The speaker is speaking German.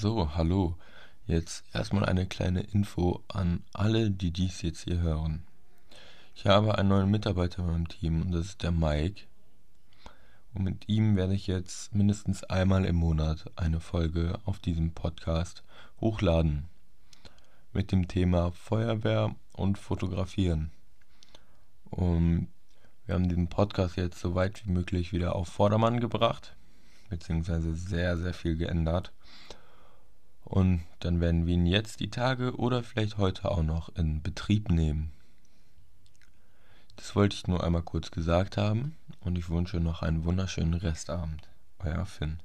So, hallo. Jetzt erstmal eine kleine Info an alle, die dies jetzt hier hören. Ich habe einen neuen Mitarbeiter in meinem Team und das ist der Mike. Und mit ihm werde ich jetzt mindestens einmal im Monat eine Folge auf diesem Podcast hochladen. Mit dem Thema Feuerwehr und Fotografieren. Und wir haben diesen Podcast jetzt so weit wie möglich wieder auf Vordermann gebracht, beziehungsweise sehr, sehr viel geändert. Und dann werden wir ihn jetzt die Tage oder vielleicht heute auch noch in Betrieb nehmen. Das wollte ich nur einmal kurz gesagt haben und ich wünsche noch einen wunderschönen Restabend. Euer Finn.